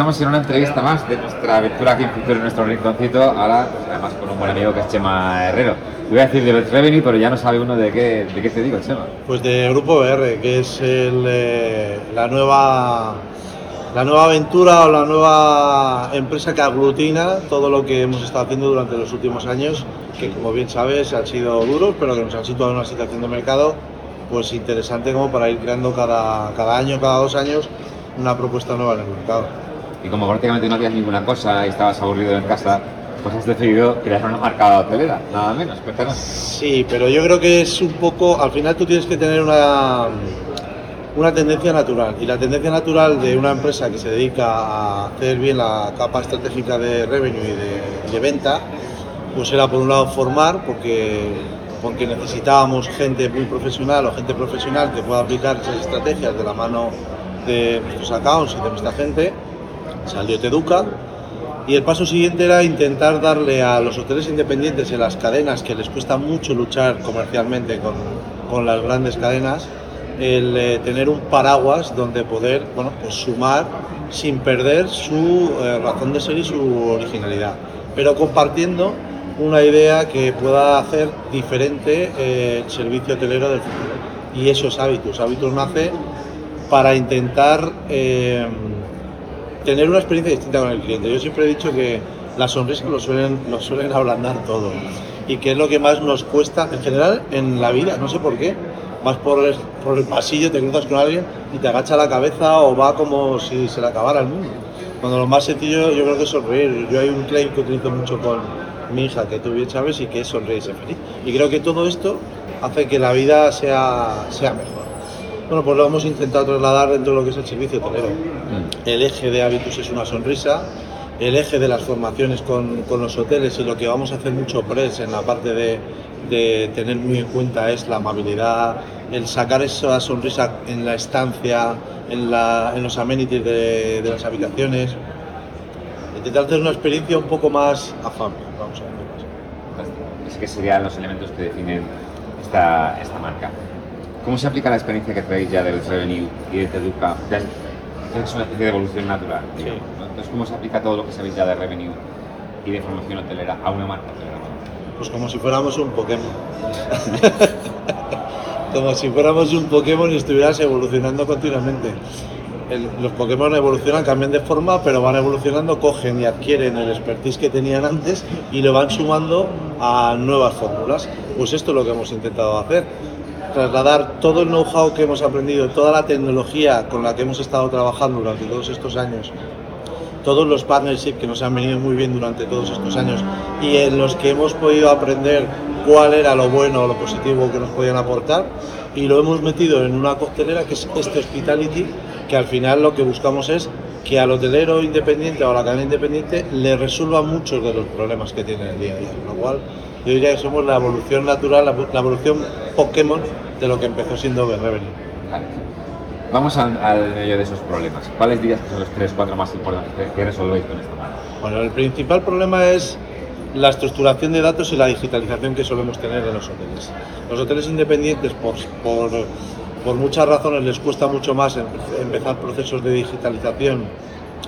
estamos en una entrevista más de nuestra aventura aquí en Futuro, en nuestro rinconcito, ahora además con un buen amigo que es Chema Herrero. Voy a decir de Revenue, pero ya no sabe uno de qué, de qué te digo, Chema. Pues de Grupo BR, que es eh, la nueva la nueva aventura o la nueva empresa que aglutina todo lo que hemos estado haciendo durante los últimos años, que como bien sabes han sido duros, pero que nos han situado en una situación de mercado pues interesante como para ir creando cada, cada año, cada dos años, una propuesta nueva en el mercado. Y como prácticamente no hacías ninguna cosa y estabas aburrido en casa, pues has decidido crear una marca hotelera, nada menos, cuéntanos. Sí, pero yo creo que es un poco, al final tú tienes que tener una, una tendencia natural. Y la tendencia natural de una empresa que se dedica a hacer bien la capa estratégica de revenue y de, venta, pues era por un lado formar, porque, porque necesitábamos gente muy profesional o gente profesional que pueda aplicar esas estrategias de la mano de nuestros accounts y de nuestra gente. Salió Teduca. Y el paso siguiente era intentar darle a los hoteles independientes y a las cadenas que les cuesta mucho luchar comercialmente con, con las grandes cadenas, el eh, tener un paraguas donde poder bueno, pues sumar sin perder su eh, razón de ser y su originalidad, pero compartiendo una idea que pueda hacer diferente eh, el servicio hotelero del futuro. Y esos hábitos. Hábitos nace para intentar tener una experiencia distinta con el cliente. Yo siempre he dicho que las sonrisas lo suelen, lo suelen ablandar todo y que es lo que más nos cuesta en general en la vida, no sé por qué. Vas por el, por el pasillo, te cruzas con alguien y te agacha la cabeza o va como si se le acabara el mundo. Cuando lo más sencillo yo creo que es sonreír. Yo hay un claim que utilizo mucho con mi hija, que tú bien sabes, y que es sonreír y ser feliz. Y creo que todo esto hace que la vida sea, sea mejor. Bueno, pues lo hemos intentado trasladar dentro de lo que es el servicio hotelero. El eje de hábitos es una sonrisa, el eje de las formaciones con, con los hoteles y lo que vamos a hacer mucho press en la parte de, de tener muy en cuenta es la amabilidad, el sacar esa sonrisa en la estancia, en, la, en los amenities de, de las habitaciones, intentar hacer una experiencia un poco más afable, vamos a ver. Es que serían los elementos que definen esta, esta marca. ¿Cómo se aplica la experiencia que traéis ya del Revenue y de Teduca? Es, una especie de evolución natural, digamos, ¿no? Entonces, ¿cómo se aplica todo lo que sabéis ya de Revenue y de formación hotelera a una marca hotelera? Pues como si fuéramos un Pokémon. como si fuéramos un Pokémon y estuvieras evolucionando continuamente. El- los Pokémon evolucionan, cambian de forma, pero van evolucionando, cogen y adquieren el expertise que tenían antes y lo van sumando a nuevas fórmulas. Pues esto es lo que hemos intentado hacer. Trasladar todo el know-how que hemos aprendido, toda la tecnología con la que hemos estado trabajando durante todos estos años todos los partnerships que nos han venido muy bien durante todos estos años y en los que hemos podido aprender cuál era lo bueno o lo positivo que nos podían aportar y lo hemos metido en una coctelera que es este Hospitality que al final lo que buscamos es que al hotelero independiente o a la cadena independiente le resuelva muchos de los problemas que tiene en el día a día, lo cual yo diría que somos la evolución natural, la, la evolución Pokémon de lo que empezó siendo Revenue. Vale. Vamos al, al medio de esos problemas. ¿Cuáles dirías que son los tres, cuatro más importantes que, resolvéis con esta marca? Bueno, el principal problema es la estructuración de datos y la digitalización que solemos tener en los hoteles. Los hoteles independientes, por, por, por muchas razones, les cuesta mucho más em- empezar procesos de digitalización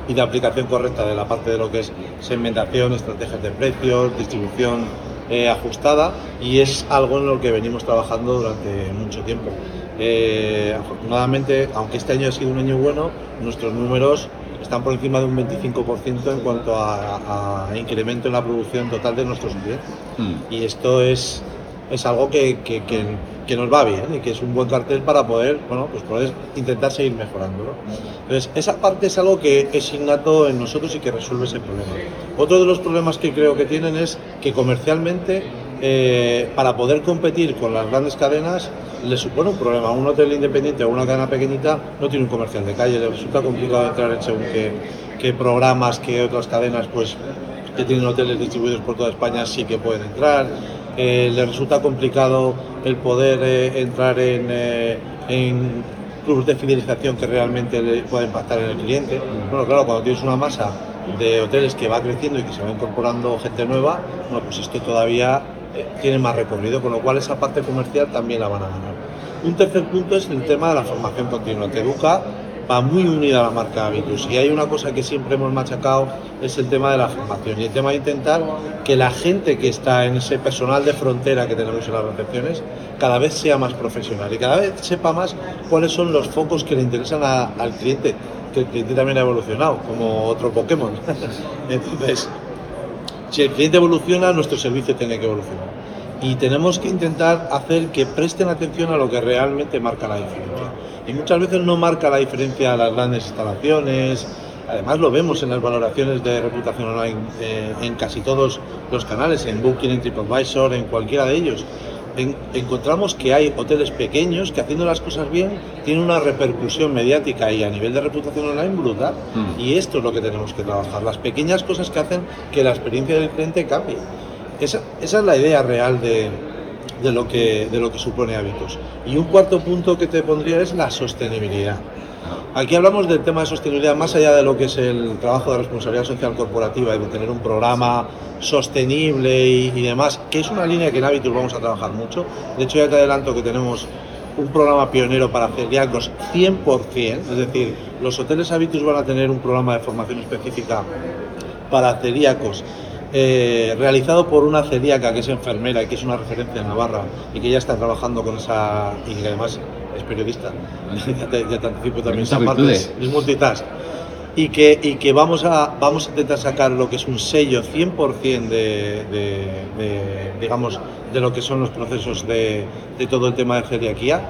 y de aplicación correcta de la parte de lo que es segmentación, estrategias de precios, distribución eh, ajustada y es algo en lo que venimos trabajando durante mucho tiempo. Eh, afortunadamente, aunque este año ha sido un año bueno, nuestros números están por encima de un 25% en cuanto a, a incremento en la producción total de nuestros clientes. Y esto es, es algo que, que- que- que nos va bien y que es un buen cartel para poder, bueno, pues poder intentar seguir mejorando. ¿no? Entonces, esa parte es algo que es innato en nosotros y que resuelve ese problema. Otro de los problemas que creo que tienen es que comercialmente, eh, para poder competir con las grandes cadenas, le supone un problema. Un hotel independiente o una cadena pequeñita no tiene un comercial de calle, le resulta complicado entrar en según qué, programas, qué otras cadenas, pues que tienen hoteles distribuidos por toda España sí que pueden entrar. Eh, le resulta complicado el poder eh, entrar en, eh, en clubes de fidelización que realmente le pueda impactar en el cliente. Bueno, claro, cuando tienes una masa de hoteles que va creciendo y que se va incorporando gente nueva, bueno, pues esto todavía eh, tiene más recorrido, con lo cual esa parte comercial también la van a ganar. Un tercer punto es el tema de la formación continua. Te educa muy unida a la marca Habitus. Y hay una cosa que siempre hemos machacado, es el tema de la formación y el tema de intentar que la gente que está en ese personal de frontera que tenemos en las recepciones cada vez sea más profesional y cada vez sepa más cuáles son los focos que le interesan al cliente, que el cliente también ha evolucionado, como otro Pokémon. Entonces, si el cliente evoluciona, nuestro servicio tiene que evolucionar. Y tenemos que intentar hacer que presten atención a lo que realmente marca la diferencia y muchas veces no marca la diferencia las grandes instalaciones. Además lo vemos en las valoraciones de reputación online eh, en casi todos los canales, en Booking, en TripAdvisor, en cualquiera de ellos. encontramos que hay hoteles pequeños que haciendo las cosas bien tienen una repercusión mediática y a nivel de reputación online brutal. Mm. Y esto es lo que tenemos que trabajar, las pequeñas cosas que hacen que la experiencia del cliente cambie. Esa, esa es la idea real de, de lo que, de lo que supone hábitos. Y un cuarto punto que te pondría es la sostenibilidad. Aquí hablamos del tema de sostenibilidad más allá de lo que es el trabajo de responsabilidad social corporativa y de tener un programa sostenible y, demás, que es una línea que en Habitus vamos a trabajar mucho. De hecho, ya te adelanto que tenemos un programa pionero para celíacos 100%, es decir, los hoteles Habitus van a tener un programa de formación específica para celíacos eh, realizado por una celíaca que es enfermera y que es una referencia en Navarra y que ya está trabajando con esa y que además es periodista, ya, te, anticipo también esa parte, es, multitask. Y que, y que vamos, a, vamos a intentar sacar lo que es un sello 100% de, de, digamos, de lo que son los procesos de, de todo el tema de celiaquía,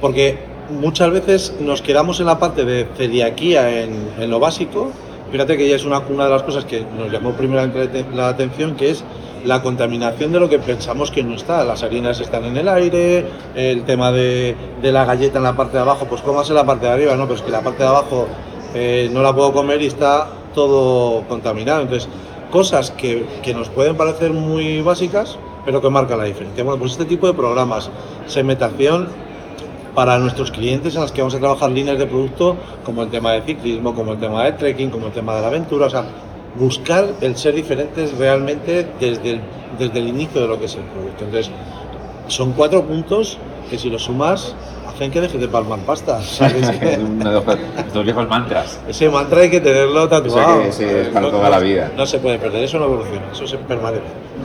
porque muchas veces nos quedamos en la parte de celiaquía en, en lo básico, Fíjate que ya es una, de las cosas que nos llamó primeramente la atención, que es la contaminación de lo que pensamos que no está. Las harinas están en el aire, el tema de, la galleta en la parte de abajo, pues cómase la parte de arriba, ¿no? Pero es que la parte de abajo eh, no la puedo comer y está todo contaminado. Entonces, cosas que, que, nos pueden parecer muy básicas, pero que marcan la diferencia. Bueno, pues este tipo de programas, segmentación para nuestros clientes en los que vamos a trabajar líneas de producto como el tema de ciclismo, como el tema de trekking, como el tema de la aventura, o sea, buscar el ser diferentes realmente desde el, desde el inicio de lo que es el producto. Entonces, son cuatro puntos que si los sumas hacen que dejes de palmar pasta. Estos viejos mantras. Ese mantra hay que tenerlo tatuado. Eso es para toda la vida. No se puede perder, eso no evoluciona, eso se permanece.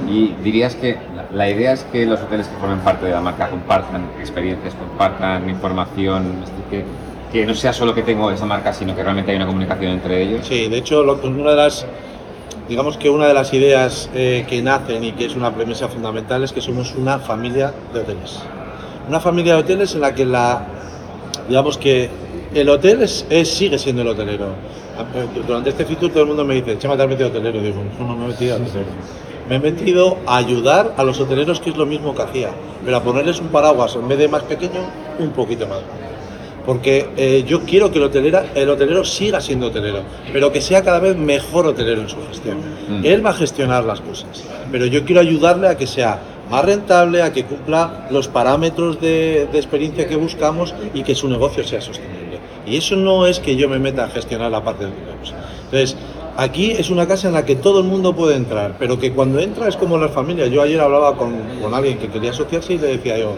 Y dirías que la idea es que los hoteles que formen parte de la marca compartan experiencias, compartan información, que, que no sea solo que tengo esa marca, sino que realmente hay una comunicación entre ellos. Sí, de hecho, una de las, digamos que una de las ideas eh, que nacen y que es una premisa fundamental es que somos una familia de hoteles. Una familia de hoteles en la que la, digamos que el hotel es, sigue siendo el hotelero. Durante este futuro todo el mundo me dice, Chema, te has metido hotelero. Digo, no, no me he metido hotelero me he metido a ayudar a los hoteleros, que es lo mismo que hacía, pero a ponerles un paraguas en vez de más pequeño, un poquito más porque eh, yo quiero que el, el hotelero siga siendo hotelero, pero que sea cada vez mejor hotelero en su gestión. Mm. Él va a gestionar las cosas, pero yo quiero ayudarle a que sea más rentable, a que cumpla los parámetros de, experiencia que buscamos y que su negocio sea sostenible. Y eso no es que yo me meta a gestionar la parte de hoteleros. Entonces, Aquí es una casa en la que todo el mundo puede entrar, pero que cuando entra es como las familias. Yo ayer hablaba con, con alguien que quería asociarse y le decía yo,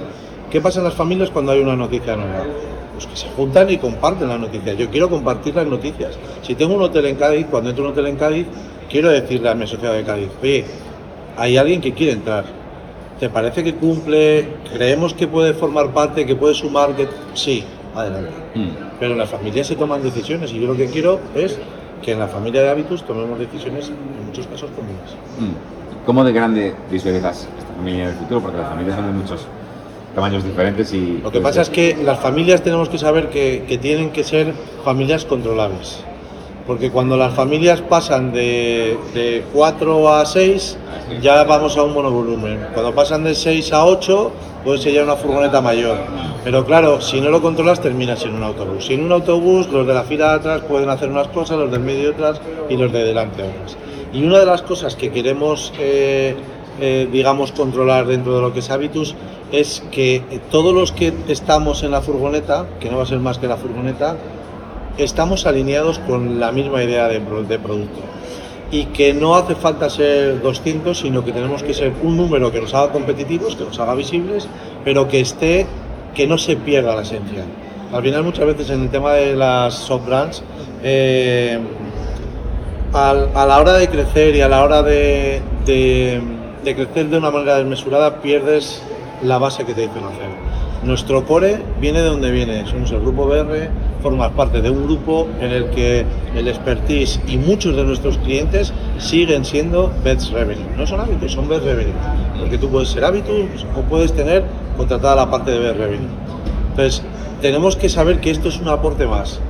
¿qué pasa en las familias cuando hay una noticia nueva? Pues que se juntan y comparten las noticias. Yo quiero compartir las noticias. Si tengo un hotel en Cádiz, cuando entro en un hotel en Cádiz, quiero decirle a mi asociado de Cádiz, oye, hay alguien que quiere entrar. ¿Te parece que cumple? ¿Creemos que puede formar parte, que puede sumar? Que... Sí, adelante. Mm. Pero las familias se toman decisiones y yo lo que quiero es que en la familia de hábitos tomemos decisiones en muchos casos comunes. Mm. ¿Cómo de grande visualizas esta familia en el futuro? Porque las familias son de muchos tamaños diferentes y... Lo que pasa es que las familias tenemos que saber que, que tienen que ser familias controlables. Porque cuando las familias pasan de, de 4 a 6, ya vamos a un monovolumen. Cuando pasan de 6 a 8, puede ser ya una furgoneta mayor. Pero claro, si no lo controlas, terminas en un autobús. Si en un autobús, los de la fila de atrás pueden hacer unas cosas, los del medio otras y los de delante otras. Y una de las cosas que queremos, eh, eh, digamos, controlar dentro de lo que es Habitus es que todos los que estamos en la furgoneta, que no va a ser más que la furgoneta, estamos alineados con la misma idea de, de producto y que no hace falta ser 200, sino que tenemos que ser un número que nos haga competitivos, que nos haga visibles, pero que esté, que no se pierda la esencia. Al final muchas veces en el tema de las soft brands, eh, a la hora de crecer y a la hora de, crecer de una manera desmesurada pierdes la base que te dicen hacer. Nuestro core viene de donde viene, somos el grupo BR, formas parte de un grupo en el que el expertise y muchos de nuestros clientes siguen siendo Bets Revenue. No son hábitos, son Bets Revenue. Porque tú puedes ser hábitos o puedes tener contratada la parte de Revenue. Entonces, tenemos que saber que esto es un aporte más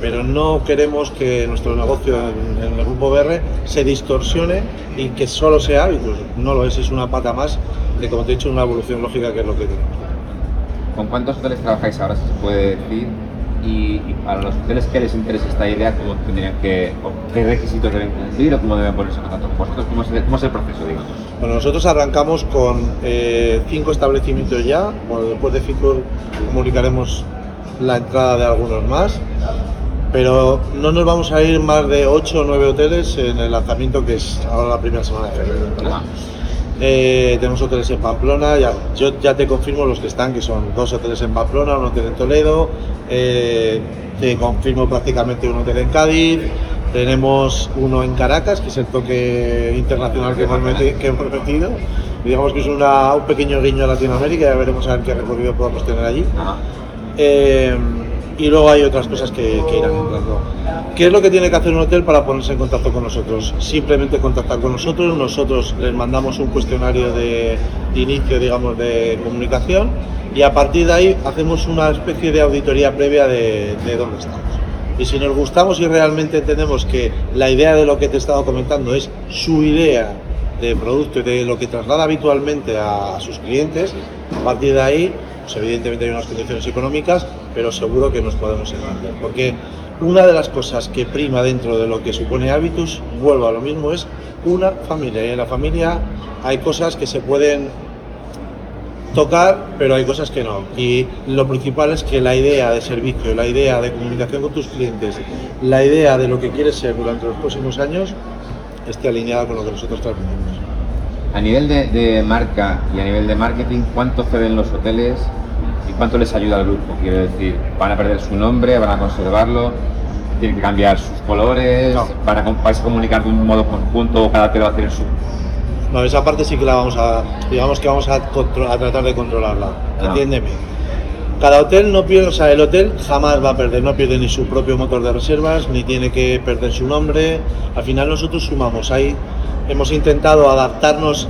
pero no queremos que nuestro negocio en, el grupo BR se distorsione y que solo sea hábitos. No lo es, es una pata más de, como te he dicho, una evolución lógica que es lo que tenemos. ¿Con cuántos hoteles trabajáis ahora, si se puede decir? Y, para los hoteles que les interesa esta idea, ¿cómo tendrían que, ¿qué requisitos deben cumplir o cómo deben ponerse en contacto con vosotros? ¿Cómo es, el proceso, digamos? Bueno, nosotros arrancamos con eh, cinco establecimientos ya, bueno, después de cinco comunicaremos la entrada de algunos más pero no nos vamos a ir más de 8 o 9 hoteles en el lanzamiento que es ahora la primera semana de febrero. Eh, tenemos hoteles en Pamplona, ya, yo ya te confirmo los que están, que son dos hoteles en Pamplona, un hotel en Toledo, eh, te confirmo prácticamente un hotel en Cádiz, tenemos uno en Caracas, que es el toque internacional que hemos, metido, digamos que es una, un pequeño guiño a Latinoamérica, ya veremos a ver qué recorrido podemos tener allí. Eh, y luego hay otras cosas que, irán entrando. ¿Qué es lo que tiene que hacer un hotel para ponerse en contacto con nosotros? Simplemente contactar con nosotros, nosotros les mandamos un cuestionario de, inicio, digamos, de comunicación y a partir de ahí hacemos una especie de auditoría previa de, de dónde estamos. Y si nos gustamos y realmente entendemos que la idea de lo que te he estado comentando es su idea de producto y de lo que traslada habitualmente a sus clientes, a partir de ahí pues evidentemente hay unas condiciones económicas, pero seguro que nos podemos entender. Porque una de las cosas que prima dentro de lo que supone hábitos, vuelvo a lo mismo, es una familia. Y en la familia hay cosas que se pueden tocar, pero hay cosas que no. Y lo principal es que la idea de servicio, la idea de comunicación con tus clientes, la idea de lo que quieres ser durante los próximos años, esté alineada con lo que nosotros transmitimos. A nivel de, marca y a nivel de marketing, ¿cuánto ceden los hoteles y cuánto les ayuda al grupo? Quiero decir, ¿van a perder su nombre? ¿Van a conservarlo? ¿Tienen que cambiar sus colores? ¿Van, a, ¿Vais a comunicar de un modo conjunto o cada hotel va a hacer su...? No, esa parte sí que la vamos a... digamos que vamos a, tratar de controlarla. Ah. Entiéndeme. Cada hotel no pierde, o sea, el hotel jamás va a perder, no pierde ni su propio motor de reservas, ni tiene que perder su nombre. Al final nosotros sumamos ahí hemos intentado adaptarnos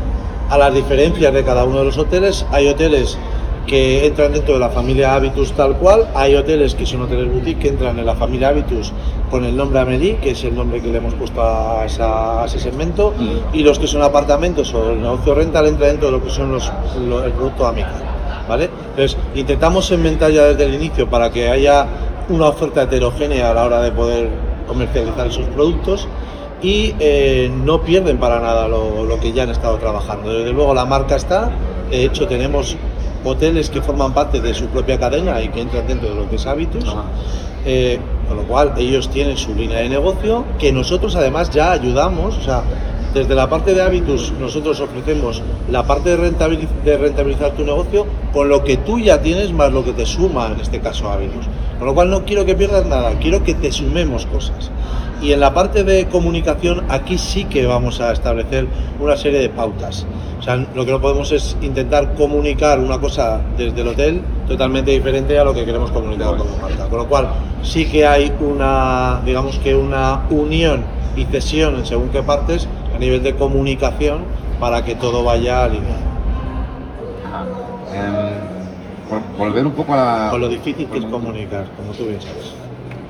a las diferencias de cada uno de los hoteles. Hay hoteles que entran dentro de la familia Habitus tal cual, hay hoteles que son hoteles boutique que entran en la familia Habitus con el nombre Amelie, que es el nombre que le hemos puesto a, ese segmento, mm. y los que son apartamentos o el negocio rental entra dentro de lo que son los, el producto Amica. ¿vale? Entonces, intentamos segmentar ya desde el inicio para que haya una oferta heterogénea a la hora de poder comercializar esos productos y eh, no pierden para nada lo, que ya han estado trabajando. Desde luego la marca está, de hecho tenemos hoteles que forman parte de su propia cadena y que entran dentro de lo que es hábitos, eh, con lo cual ellos tienen su línea de negocio que nosotros además ya ayudamos, o sea, desde la parte de hábitos nosotros ofrecemos la parte de, rentabilizar, de rentabilizar tu negocio con lo que tú ya tienes más lo que te suma en este caso hábitos. Con lo cual no quiero que pierdas nada, quiero que te sumemos cosas. Y en la parte de comunicación, aquí sí que vamos a establecer una serie de pautas. O sea, lo que no podemos es intentar comunicar una cosa desde el hotel totalmente diferente a lo que queremos comunicar como marca. Con lo cual, sí que hay una, digamos que una unión y cesión en según qué partes a nivel de comunicación para que todo vaya alineado. Eh, volver un poco a. Con lo difícil que es comunicar, como tú bien sabes.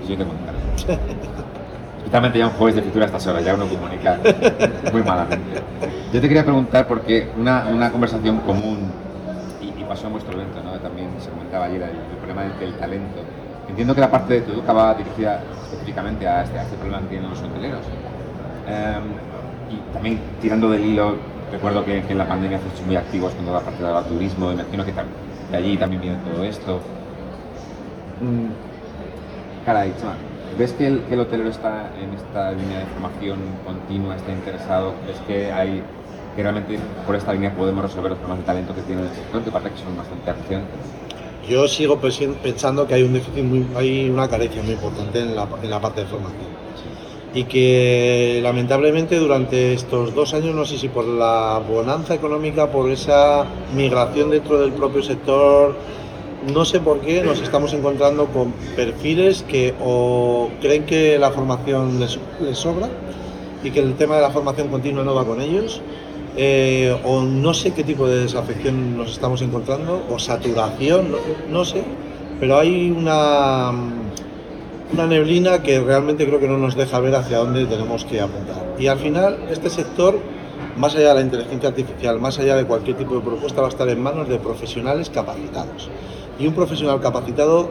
Sí, te Justamente ya un jueves de escritura a estas horas, ya uno comunica muy malamente. Yo te quería preguntar, porque una, una conversación común, y, pasó en vuestro evento, ¿no? también se comentaba ayer el, problema del, talento. Entiendo que la parte de tu va dirigida específicamente a este, este, problema que tienen los hoteleros. Em, y también tirando del hilo, recuerdo que, en la pandemia fuiste muy activos con toda la parte del turismo, imagino que de allí también viene todo esto. Mm, caray, chaval ¿Ves que el, el, hotelero está en esta línea de formación continua, está interesado? ¿Ves que hay que realmente por esta línea podemos resolver los problemas de talento que tiene el sector, que parece que son bastante recientes? Yo sigo pensando que hay un déficit muy, hay una carencia muy importante en la, en la parte de formación. Y que lamentablemente durante estos dos años, no sé si por la bonanza económica, por esa migración dentro del propio sector, no sé por qué nos estamos encontrando con perfiles que o creen que la formación les, sobra y que el tema de la formación continua no va con ellos, eh, o no sé qué tipo de desafección nos estamos encontrando, o saturación, no, sé, pero hay una neblina que realmente creo que no nos deja ver hacia dónde tenemos que apuntar. Y al final, este sector, más allá de la inteligencia artificial, más allá de cualquier tipo de propuesta, va a estar en manos de profesionales capacitados. Y un profesional capacitado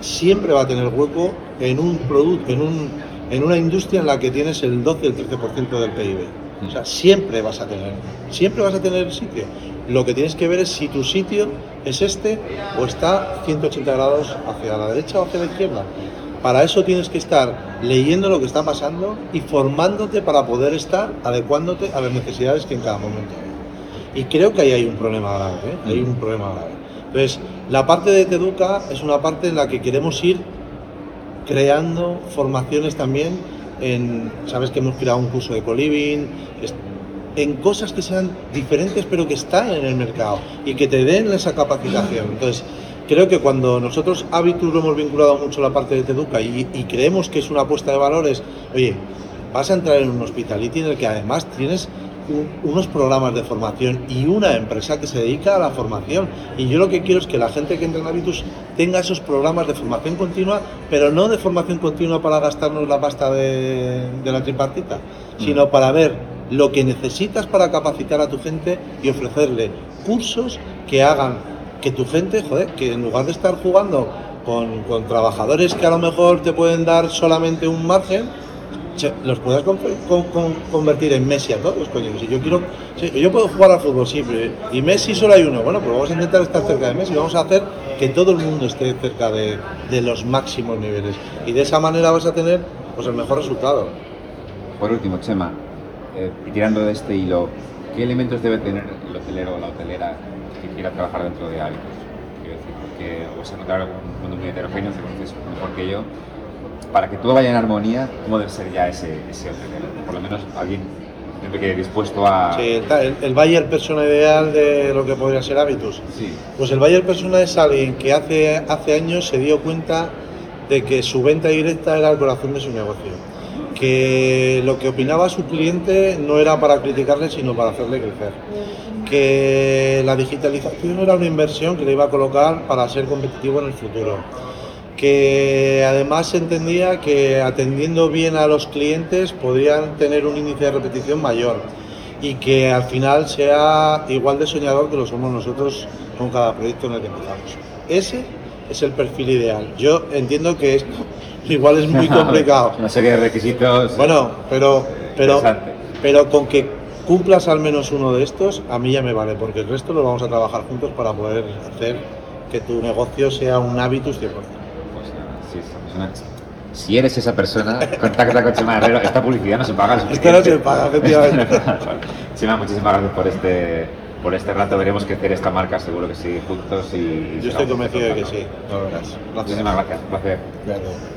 siempre va a tener hueco en un producto, en, un, en una industria en la que tienes el 12 o el 13% del PIB. O sea, siempre vas a tener, siempre vas a tener sitio. Lo que tienes que ver es si tu sitio es este o está 180 grados hacia la derecha o hacia la izquierda. Para eso tienes que estar leyendo lo que está pasando y formándote para poder estar adecuándote a las necesidades que en cada momento hay. Y creo que ahí hay un problema grave, ¿eh? hay un problema grave. Entonces, la parte de Teduca es una parte en la que queremos ir creando formaciones también sabes que hemos creado un curso de coliving, en cosas que sean diferentes pero que están en el mercado y que te den esa capacitación. Entonces, creo que cuando nosotros Habitus lo hemos vinculado mucho a la parte de Teduca y, y creemos que es una apuesta de valores, oye, vas a entrar en un hospitality en el que además tienes unos programas de formación y una empresa que se dedica a la formación. Y yo lo que quiero es que la gente que entra en Habitus tenga esos programas de formación continua, pero no de formación continua para gastarnos la pasta de, la tripartita, sino mm. para ver lo que necesitas para capacitar a tu gente y ofrecerle cursos que hagan que tu gente, joder, que en lugar de estar jugando con, con trabajadores que a lo mejor te pueden dar solamente un margen, los puedas convertir en Messi a todos, coño. Si yo quiero, yo puedo jugar al fútbol siempre y Messi solo hay uno. Bueno, pues vamos a intentar estar cerca de Messi, vamos a hacer que todo el mundo esté cerca de, los máximos niveles y de esa manera vas a tener pues el mejor resultado. Por último, Chema, eh, tirando de este hilo, ¿qué elementos debe tener el hotelero o la hotelera que quiera trabajar dentro de hábitos? Quiero decir, porque vas a encontrar un mundo muy heterogéneo, mejor que yo para que todo vaya en armonía, ¿cómo debe ser ya ese, ese? Por lo menos alguien que quede dispuesto a... Sí, el, el buyer persona ideal de lo que podría ser Habitus. Sí. Pues el buyer persona es alguien que hace, hace años se dio cuenta de que su venta directa era el corazón de su negocio. Que lo que opinaba su cliente no era para criticarle, sino para hacerle crecer. Que la digitalización era una inversión que le iba a colocar para ser competitivo en el futuro que además se entendía que atendiendo bien a los clientes podrían tener un índice de repetición mayor y que al final sea igual de soñador que lo somos nosotros con cada proyecto en el que empezamos. Ese es el perfil ideal. Yo entiendo que esto igual es muy complicado. Una serie de requisitos. Bueno, pero, pero, pero con que cumplas al menos uno de estos, a mí ya me vale, porque el resto lo vamos a trabajar juntos para poder hacer que tu negocio sea un hábitus 100% si eres esa persona, contacta con Chema Herrero. Esta publicidad no se paga. Esta no se paga, efectivamente. Chema, muchísimas gracias por este, por este rato. Veremos crecer esta marca, seguro que sí, juntos. Y, Yo estoy convencido de que sí. Muchísimas gracias. Un placer.